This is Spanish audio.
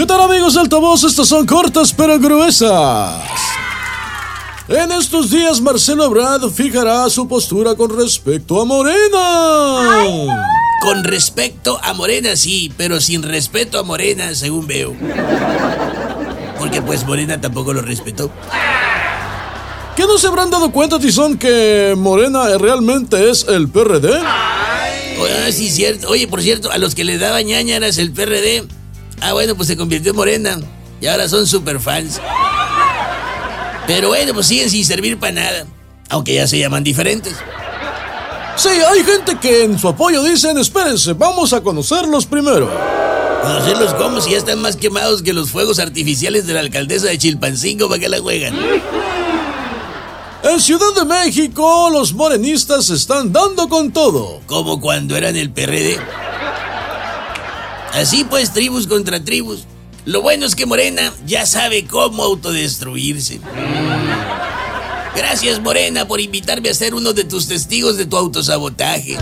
¿Qué tal amigos de altavoz? Estas son cortas pero gruesas. En estos días Marcelo Ebrard fijará su postura con respecto a Morena. Con respecto a Morena sí, pero sin respeto a Morena, según veo. Porque pues Morena tampoco lo respetó. ¿Qué no se habrán dado cuenta, Tizón, que Morena realmente es el PRD? Ah, sí, cierto. Oye, por cierto, a los que le daban ñañaras el PRD, ah, bueno, pues se convirtió en Morena. Y ahora son super fans. Pero bueno, pues siguen sin servir para nada. Aunque ya se llaman diferentes. Sí, hay gente que en su apoyo dicen, espérense, vamos a conocerlos primero. ¿Conocerlos cómo? Si ya están más quemados que los fuegos artificiales de la alcaldesa de Chilpancingo, ¿para qué la juegan? En Ciudad de México, los morenistas están dando con todo. Como cuando eran el PRD. Así pues, tribus contra tribus. Lo bueno es que Morena ya sabe cómo autodestruirse. Gracias, Morena, por invitarme a ser uno de tus testigos de tu autosabotaje.